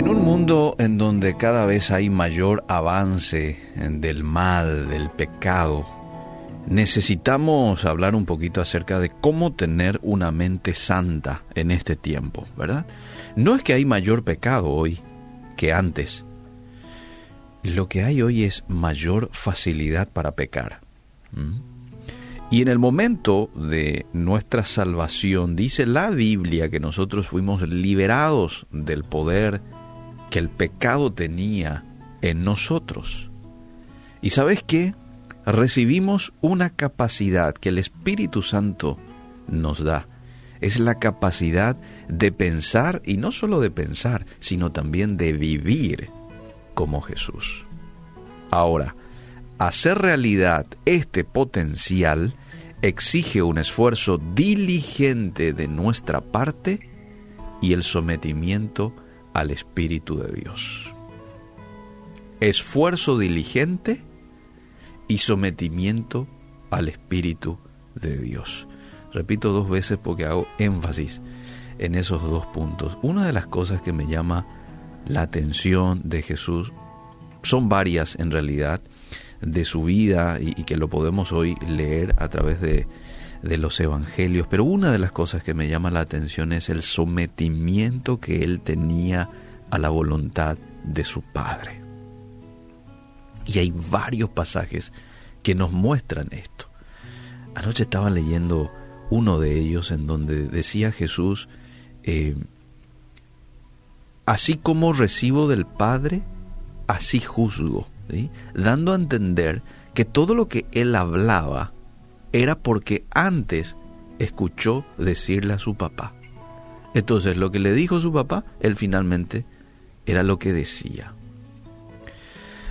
En un mundo en donde cada vez hay mayor avance del mal, del pecado, necesitamos hablar un poquito acerca de cómo tener una mente santa en este tiempo, ¿verdad? No es que hay mayor pecado hoy que antes. Lo que hay hoy es mayor facilidad para pecar. Y en el momento de nuestra salvación, dice la Biblia que nosotros fuimos liberados del poder que el pecado tenía en nosotros. ¿Y sabes qué? Recibimos una capacidad que el Espíritu Santo nos da. Es la capacidad de pensar, y no solo de pensar, sino también de vivir como Jesús. Ahora, hacer realidad este potencial exige un esfuerzo diligente de nuestra parte y el sometimiento al Espíritu de Dios. Esfuerzo diligente y sometimiento al Espíritu de Dios. Repito dos veces porque hago énfasis en esos dos puntos. Una de las cosas que me llama la atención de Jesús, son varias en realidad, de su vida y, que lo podemos hoy leer a través de, de los evangelios, pero una de las cosas que me llama la atención es el sometimiento que él tenía a la voluntad de su Padre. Y hay varios pasajes que nos muestran esto. Anoche estaba leyendo uno de ellos en donde decía Jesús, eh, así como recibo del Padre, así juzgo, dando a entender que todo lo que él hablaba era porque antes escuchó decirle a su papá. Entonces lo que le dijo su papá, él finalmente era lo que decía.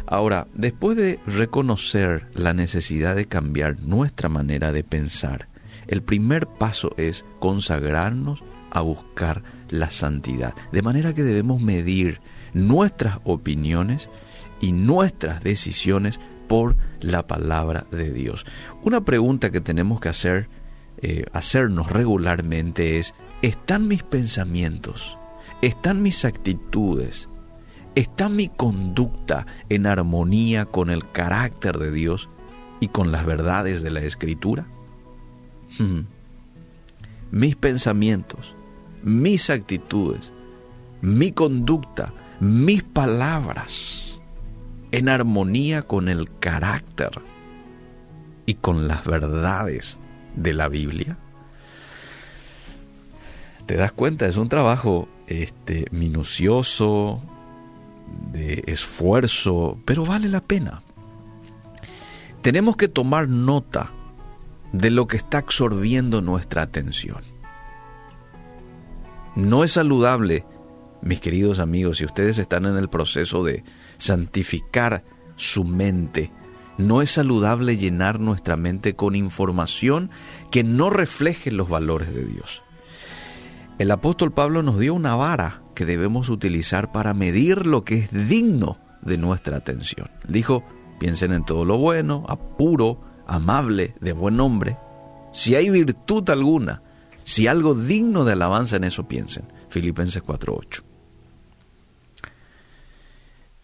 Ahora, después de reconocer la necesidad de cambiar nuestra manera de pensar, el primer paso es consagrarnos a buscar la santidad. De manera que debemos medir nuestras opiniones y nuestras decisiones por la palabra de Dios. Una pregunta que tenemos que hacer, eh, hacernos regularmente es, ¿están mis pensamientos? ¿Están mis actitudes? ¿Está mi conducta en armonía con el carácter de Dios y con las verdades de la Escritura? Mis pensamientos, mis actitudes, mi conducta, mis palabras en armonía con el carácter y con las verdades de la Biblia. Te das cuenta, es un trabajo este, minucioso, de esfuerzo, pero vale la pena. Tenemos que tomar nota de lo que está absorbiendo nuestra atención. No es saludable, mis queridos amigos, si ustedes están en el proceso de santificar su mente. No es saludable llenar nuestra mente con información que no refleje los valores de Dios. El apóstol Pablo nos dio una vara que debemos utilizar para medir lo que es digno de nuestra atención. Dijo, piensen en todo lo bueno, apuro, amable, de buen nombre. Si hay virtud alguna, si algo digno de alabanza en eso piensen. Filipenses 4.8.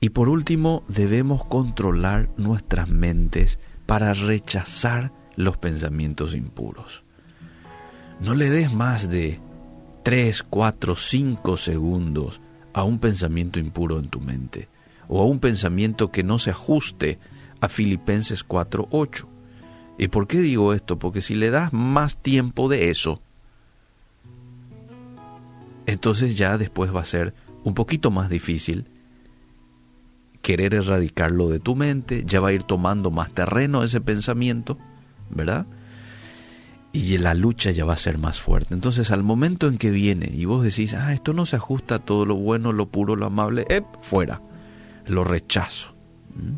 Y por último, debemos controlar nuestras mentes para rechazar los pensamientos impuros. No le des más de 3, 4, 5 segundos a un pensamiento impuro en tu mente o a un pensamiento que no se ajuste a Filipenses 4, 8. ¿Y por qué digo esto? Porque si le das más tiempo de eso, entonces ya después va a ser un poquito más difícil querer erradicarlo de tu mente, ya va a ir tomando más terreno ese pensamiento, ¿verdad? Y la lucha ya va a ser más fuerte. Entonces, al momento en que viene y vos decís, ah, esto no se ajusta a todo lo bueno, lo puro, lo amable, ¡eh! fuera, lo rechazo. ¿Mm?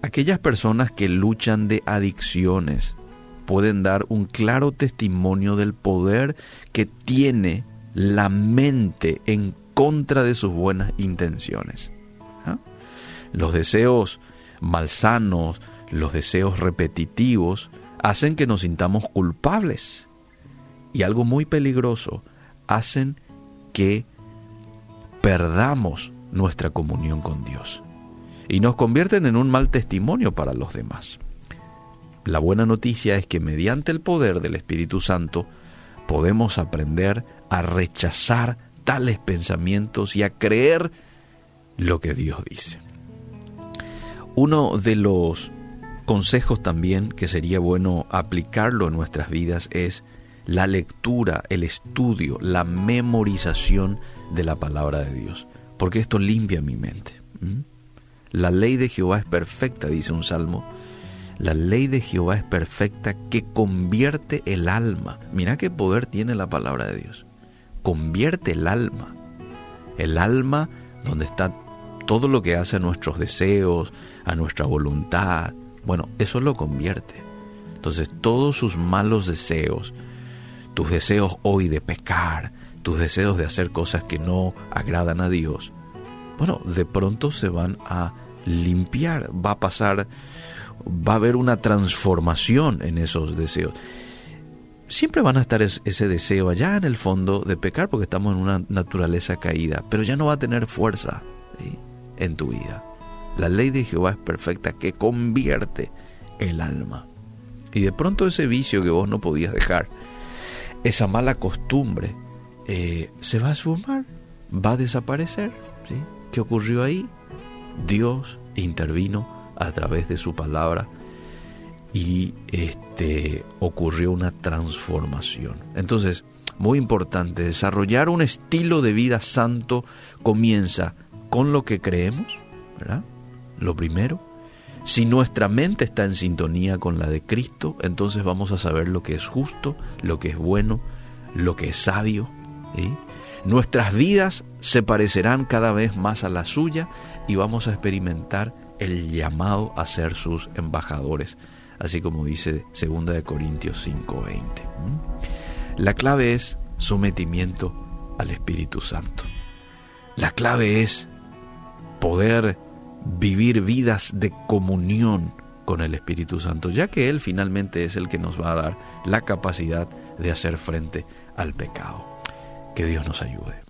Aquellas personas que luchan de adicciones pueden dar un claro testimonio del poder que tiene la mente en contra de sus buenas intenciones. Los deseos malsanos, los deseos repetitivos, hacen que nos sintamos culpables. Y algo muy peligroso, hacen que perdamos nuestra comunión con Dios y nos convierten en un mal testimonio para los demás. La buena noticia es que mediante el poder del Espíritu Santo podemos aprender a rechazar tales pensamientos y a creer lo que Dios dice. Uno de los consejos también que sería bueno aplicarlo en nuestras vidas es la lectura, el estudio, la memorización de la palabra de Dios, porque esto limpia mi mente. La ley de Jehová es perfecta, dice un salmo. La ley de Jehová es perfecta que convierte el alma. Mira qué poder tiene la palabra de Dios. Convierte el alma. El alma donde está todo lo que hace a nuestros deseos, a nuestra voluntad. Bueno, eso lo convierte. Entonces todos sus malos deseos, tus deseos hoy de pecar, tus deseos de hacer cosas que no agradan a Dios, bueno, de pronto se van a limpiar, va a pasar, va a haber una transformación en esos deseos. Siempre van a estar ese deseo allá en el fondo de pecar porque estamos en una naturaleza caída, pero ya no va a tener fuerza en tu vida. La ley de Jehová es perfecta que convierte el alma. Y de pronto ese vicio que vos no podías dejar, esa mala costumbre, eh, se va a esfumar, va a desaparecer. ¿sí? ¿Qué ocurrió ahí? Dios intervino a través de su palabra y este, ocurrió una transformación. Entonces, muy importante, desarrollar un estilo de vida santo comienza con lo que creemos, ¿verdad? Lo primero. Si nuestra mente está en sintonía con la de Cristo, entonces vamos a saber lo que es justo, lo que es bueno, lo que es sabio. ¿sí? Nuestras vidas se parecerán cada vez más a la suya y vamos a experimentar el llamado a ser sus embajadores, así como dice 2 de Corintios 5:20. La clave es sometimiento al Espíritu Santo. La clave es poder vivir vidas de comunión con el Espíritu Santo, ya que Él finalmente es el que nos va a dar la capacidad de hacer frente al pecado. Que Dios nos ayude.